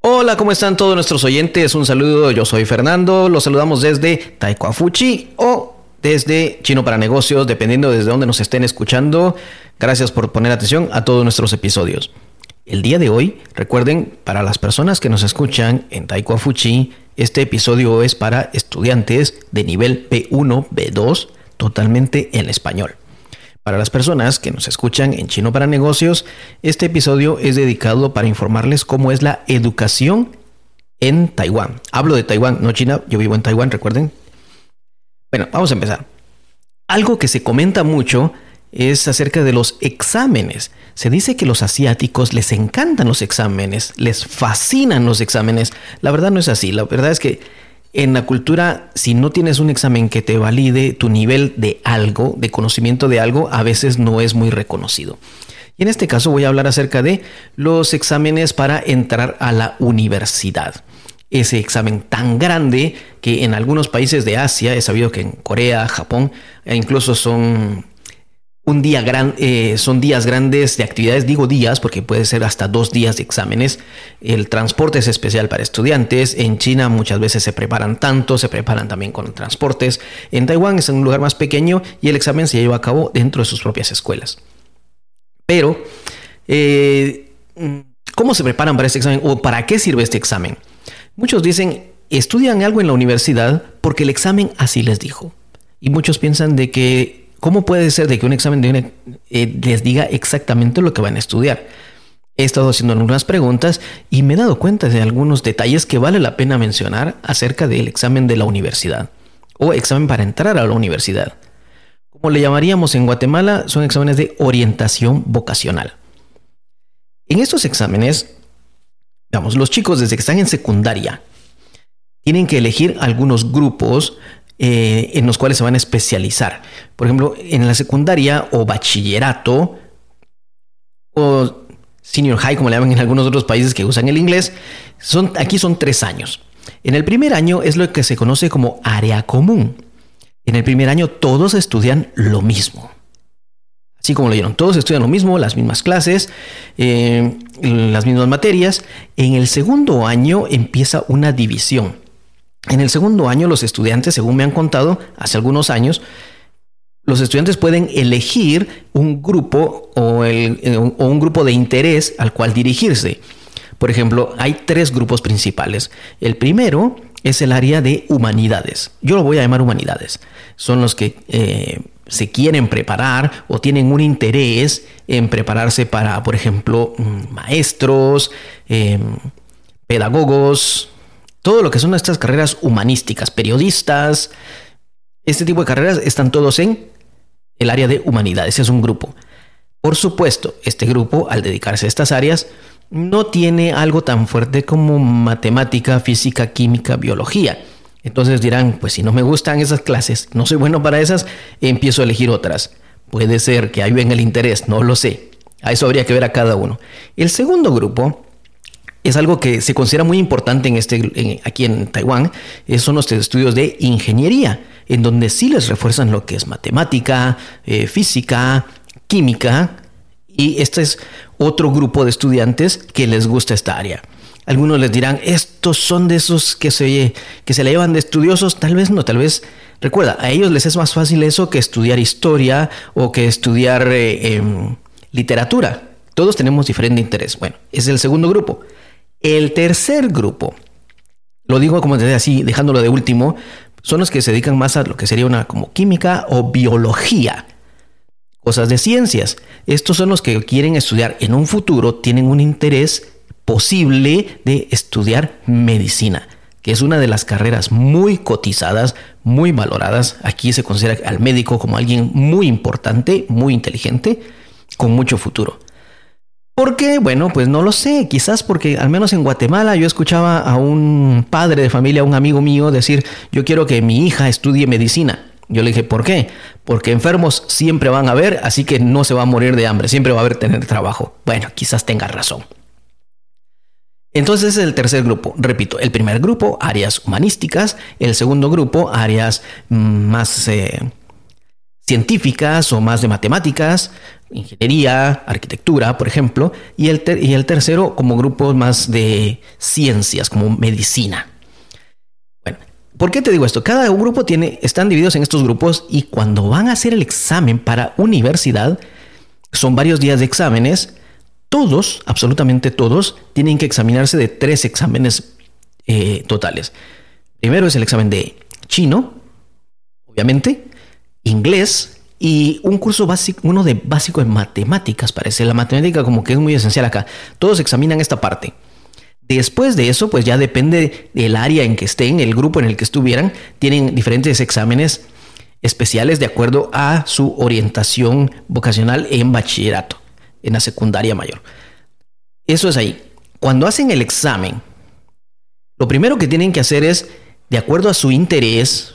Hola, ¿cómo están todos nuestros oyentes? Un saludo, yo soy Fernando, los saludamos desde Taekwafuchi o desde Chino para Negocios, dependiendo desde dónde nos estén escuchando. Gracias por poner atención a todos nuestros episodios. El día de hoy, recuerden, para las personas que nos escuchan en Taekwafuchi, este episodio es para estudiantes de nivel B1, B2, totalmente en español. Para las personas que nos escuchan en Chino para Negocios, este episodio es dedicado para informarles cómo es la educación en Taiwán. Hablo de Taiwán, no China, yo vivo en Taiwán, recuerden. Bueno, vamos a empezar. Algo que se comenta mucho es acerca de los exámenes. Se dice que los asiáticos les encantan los exámenes, les fascinan los exámenes. La verdad no es así. La verdad es que en la cultura, si no tienes un examen que te valide tu nivel de algo, de conocimiento de algo, a veces no es muy reconocido. Y en este caso voy a hablar acerca de los exámenes para entrar a la universidad. Ese examen tan grande que en algunos países de Asia, he sabido que en Corea, Japón, e incluso son un día gran, eh, son días grandes de actividades, digo días porque puede ser hasta dos días de exámenes. El transporte es especial para estudiantes. En China muchas veces se preparan tanto, se preparan también con transportes. En Taiwán es un lugar más pequeño y el examen se lleva a cabo dentro de sus propias escuelas. Pero, eh, ¿cómo se preparan para este examen o para qué sirve este examen? Muchos dicen, estudian algo en la universidad porque el examen así les dijo. Y muchos piensan de que ¿Cómo puede ser de que un examen de eh, les diga exactamente lo que van a estudiar? He estado haciendo algunas preguntas y me he dado cuenta de algunos detalles que vale la pena mencionar acerca del examen de la universidad o examen para entrar a la universidad. Como le llamaríamos en Guatemala, son exámenes de orientación vocacional. En estos exámenes, vamos, los chicos desde que están en secundaria tienen que elegir algunos grupos eh, en los cuales se van a especializar. Por ejemplo, en la secundaria o bachillerato o senior high, como le llaman en algunos otros países que usan el inglés, son, aquí son tres años. En el primer año es lo que se conoce como área común. En el primer año todos estudian lo mismo. Así como lo dieron, todos estudian lo mismo, las mismas clases, eh, las mismas materias. En el segundo año empieza una división. En el segundo año los estudiantes, según me han contado hace algunos años, los estudiantes pueden elegir un grupo o, un grupo de interés al cual dirigirse. Por ejemplo, hay tres grupos principales. El primero es el área de humanidades. Yo lo voy a llamar humanidades. Son los que eh, se quieren preparar o tienen un interés en prepararse para, por ejemplo, mm, maestros, em, pedagogos, todo lo que son estas carreras humanísticas, periodistas, este tipo de carreras están todos en el área de humanidades, es un grupo. Por supuesto, este grupo, al dedicarse a estas áreas, no tiene algo tan fuerte como matemática, física, química, biología. Entonces dirán, pues si no me gustan esas clases, no soy bueno para esas, empiezo a elegir otras. Puede ser que ahí venga el interés, no lo sé. A eso habría que ver a cada uno. El segundo grupo es algo que se considera muy importante en este, aquí en Taiwán, son los estudios de ingeniería, en donde sí les refuerzan lo que es matemática, eh, física, química, y este es otro grupo de estudiantes que les gusta esta área. Algunos les dirán, estos son de esos que se, que se le llevan de estudiosos, tal vez no, tal vez, recuerda, a ellos les es más fácil eso que estudiar historia o que estudiar eh, em, literatura. Todos tenemos diferente interés. Bueno, es el segundo grupo. El tercer grupo, lo digo como te así, dejándolo de último, son los que se dedican más a lo que sería una como química o biología, cosas de ciencias. Estos son los que quieren estudiar en un futuro, tienen un interés posible de estudiar medicina, que es una de las carreras muy cotizadas, muy valoradas. Aquí se considera al médico como alguien muy importante, muy inteligente, con mucho futuro. ¿Por qué? Bueno, pues no lo sé. Quizás porque al menos en Guatemala yo escuchaba a un padre de familia, un amigo mío, decir, yo quiero que mi hija estudie medicina. Yo le dije, ¿por qué? Porque enfermos siempre van a haber, así que no se va a morir de hambre, siempre va a haber tener trabajo. Bueno, quizás tenga razón. Entonces es el tercer grupo. Repito, el primer grupo, áreas humanísticas. El segundo grupo, áreas mm, más... Eh, científicas o más de matemáticas, ingeniería, arquitectura, por ejemplo, y el, tercero como grupos más de ciencias, como medicina. Bueno, ¿por qué te digo esto? Cada grupo tiene, están divididos en estos grupos y cuando van a hacer el examen para universidad, son varios días de exámenes, todos, absolutamente todos, tienen que examinarse de tres exámenes eh, totales. Primero es el examen de chino, obviamente, inglés y un curso básico, uno de básico en matemáticas, parece. La matemática como que es muy esencial acá. Todos examinan esta parte. Después de eso, pues ya depende del área en que estén, el grupo en el que estuvieran, tienen diferentes exámenes especiales de acuerdo a su orientación vocacional en bachillerato, en la secundaria mayor. Eso es ahí. Cuando hacen el examen, lo primero que tienen que hacer es, de acuerdo a su interés,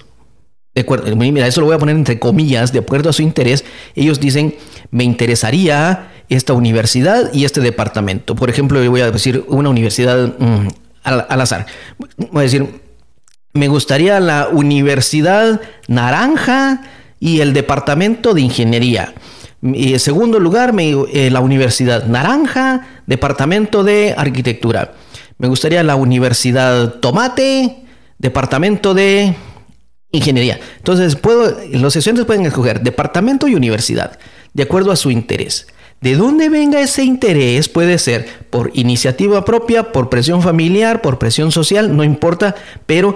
de acuerdo, mira, eso lo voy a poner entre comillas, de acuerdo a su interés, ellos dicen, me interesaría esta universidad y este departamento. Por ejemplo, yo voy a decir una universidad mm, al, azar. Voy a decir, me gustaría la Universidad Naranja y el departamento de ingeniería. En segundo lugar, me, eh, la Universidad Naranja, departamento de arquitectura. Me gustaría la Universidad Tomate, departamento de ingeniería. Entonces, puedo, los estudiantes pueden escoger departamento y universidad, de acuerdo a su interés. De dónde venga ese interés puede ser por iniciativa propia, por presión familiar, por presión social, no importa, pero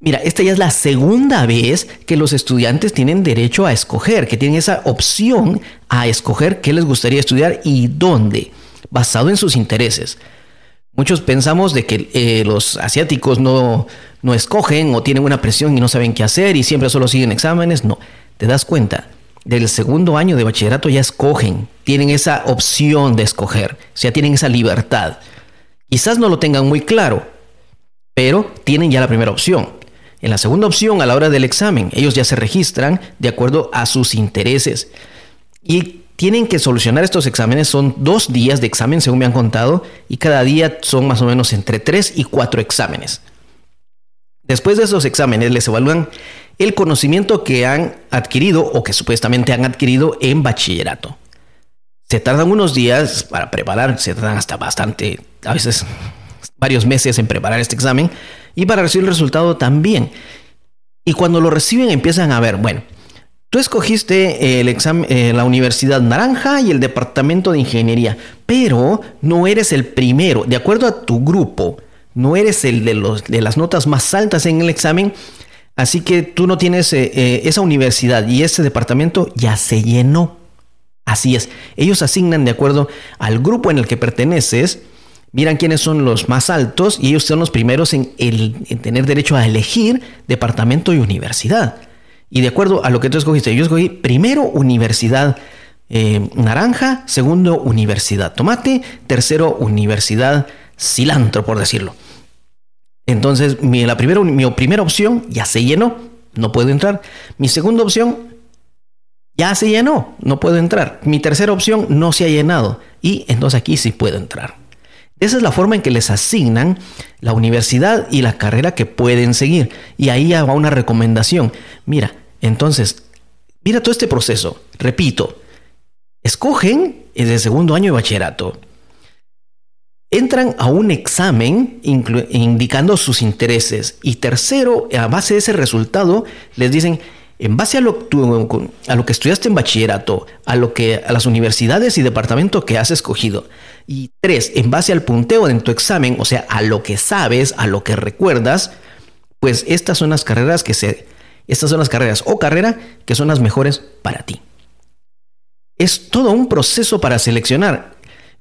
mira, esta ya es la segunda vez que los estudiantes tienen derecho a escoger, que tienen esa opción a escoger qué les gustaría estudiar y dónde, basado en sus intereses. Muchos pensamos de que eh, los asiáticos no, no escogen o tienen una presión y no saben qué hacer y siempre solo siguen exámenes. No, te das cuenta, del segundo año de bachillerato ya escogen, tienen esa opción de escoger, o sea, tienen esa libertad. Quizás no lo tengan muy claro, pero tienen ya la primera opción. En la segunda opción, a la hora del examen, ellos ya se registran de acuerdo a sus intereses. Y tienen que solucionar estos exámenes. Son dos días de examen, según me han contado, y cada día son más o menos entre tres y cuatro exámenes. Después de esos exámenes les evalúan el conocimiento que han adquirido o que supuestamente han adquirido en bachillerato. Se tardan unos días para preparar, se tardan hasta bastante, a veces varios meses en preparar este examen y para recibir el resultado también. Y cuando lo reciben empiezan a ver, bueno, Tú escogiste el eh, la Universidad Naranja y el Departamento de Ingeniería, pero no eres el primero. De acuerdo a tu grupo, no eres el de, los, de las notas más altas en el examen, así que tú no tienes eh, eh, esa universidad y ese departamento ya se llenó. Así es, ellos asignan de acuerdo al grupo en el que perteneces, miran quiénes son los más altos y ellos son los primeros en, en tener derecho a elegir departamento y universidad. Y de acuerdo a lo que tú escogiste, yo escogí primero universidad eh, naranja, segundo universidad tomate, tercero universidad cilantro, por decirlo. Entonces, mi, la primera, mi primera opción ya se llenó, no puedo entrar. Mi segunda opción ya se llenó, no puedo entrar. Mi tercera opción no se ha llenado y entonces aquí sí puedo entrar. Esa es la forma en que les asignan la universidad y la carrera que pueden seguir. Y ahí va una recomendación. Mira, entonces, mira todo este proceso. Repito, escogen en el segundo año de bachillerato. Entran a un examen indicando sus intereses. Y tercero, a base de ese resultado, les dicen, en base a lo, a lo que estudiaste en bachillerato, a, lo que, a las universidades y departamento que has escogido. Y tres, en base al punteo en tu examen, o sea, a lo que sabes, a lo que recuerdas, pues estas son las carreras que se estas son las carreras o carrera que son las mejores para ti. Es todo un proceso para seleccionar.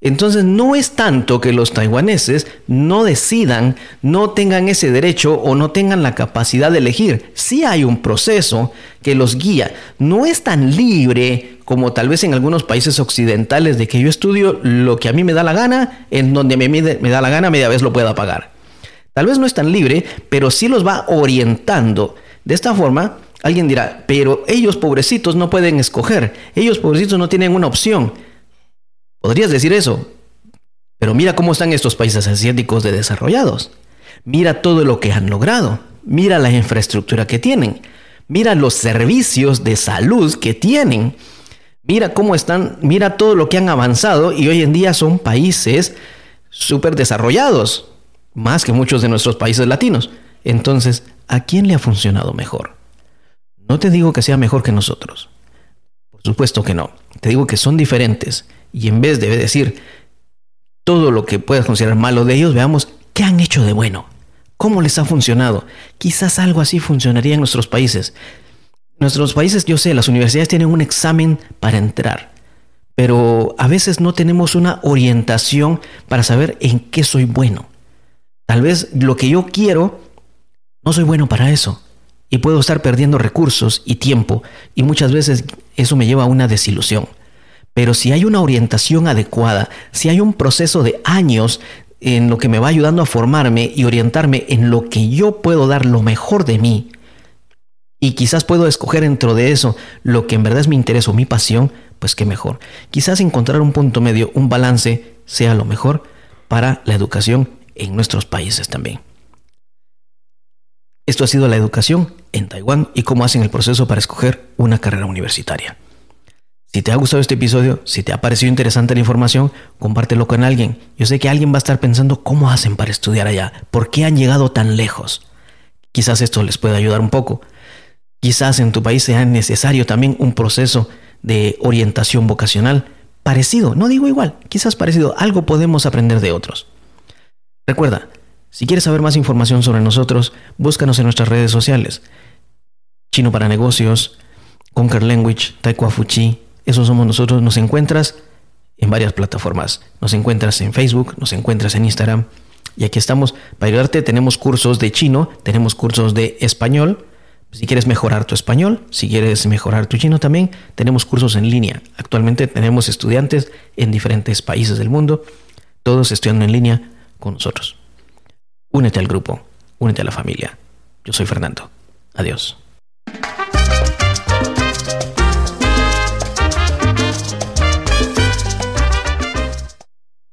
Entonces no es tanto que los taiwaneses no decidan, no tengan ese derecho o no tengan la capacidad de elegir. Sí hay un proceso que los guía. No es tan libre como tal vez en algunos países occidentales de que yo estudio lo que a mí me da la gana, en donde me, me da la gana media vez lo pueda pagar. Tal vez no es tan libre, pero sí los va orientando de esta forma, alguien dirá, pero ellos pobrecitos no pueden escoger, ellos pobrecitos no tienen una opción. Podrías decir eso, pero mira cómo están estos países asiáticos de desarrollados. Mira todo lo que han logrado, mira la infraestructura que tienen, mira los servicios de salud que tienen. Mira cómo están, mira todo lo que han avanzado y hoy en día son países súper desarrollados, más que muchos de nuestros países latinos. Entonces, ¿a quién le ha funcionado mejor? No te digo que sea mejor que nosotros. Por supuesto que no. Te digo que son diferentes. Y en vez de decir todo lo que puedas considerar malo de ellos, veamos qué han hecho de bueno. ¿Cómo les ha funcionado? Quizás algo así funcionaría en nuestros países. Nuestros países, yo sé, las universidades tienen un examen para entrar, pero a veces no tenemos una orientación para saber en qué soy bueno. Tal vez lo que yo quiero, no soy bueno para eso. Y puedo estar perdiendo recursos y tiempo, y muchas veces eso me lleva a una desilusión. Pero si hay una orientación adecuada, si hay un proceso de años en lo que me va ayudando a formarme y orientarme en lo que yo puedo dar lo mejor de mí, y quizás puedo escoger dentro de eso lo que en verdad es mi interés o mi pasión, pues qué mejor. Quizás encontrar un punto medio, un balance, sea lo mejor para la educación en nuestros países también. Esto ha sido la educación en Taiwán y cómo hacen el proceso para escoger una carrera universitaria. Si te ha gustado este episodio, si te ha parecido interesante la información, compártelo con alguien. Yo sé que alguien va a estar pensando cómo hacen para estudiar allá, por qué han llegado tan lejos. Quizás esto les pueda ayudar un poco. Quizás en tu país sea necesario también un proceso de orientación vocacional parecido, no digo igual, quizás parecido, algo podemos aprender de otros. Recuerda, si quieres saber más información sobre nosotros, búscanos en nuestras redes sociales. Chino para negocios, Conquer Language, Taekwafuchi, eso somos nosotros. Nos encuentras en varias plataformas. Nos encuentras en Facebook, nos encuentras en Instagram. Y aquí estamos para ayudarte. Tenemos cursos de chino, tenemos cursos de español. Si quieres mejorar tu español, si quieres mejorar tu chino también, tenemos cursos en línea. Actualmente tenemos estudiantes en diferentes países del mundo, todos estudiando en línea con nosotros. Únete al grupo, únete a la familia. Yo soy Fernando. Adiós.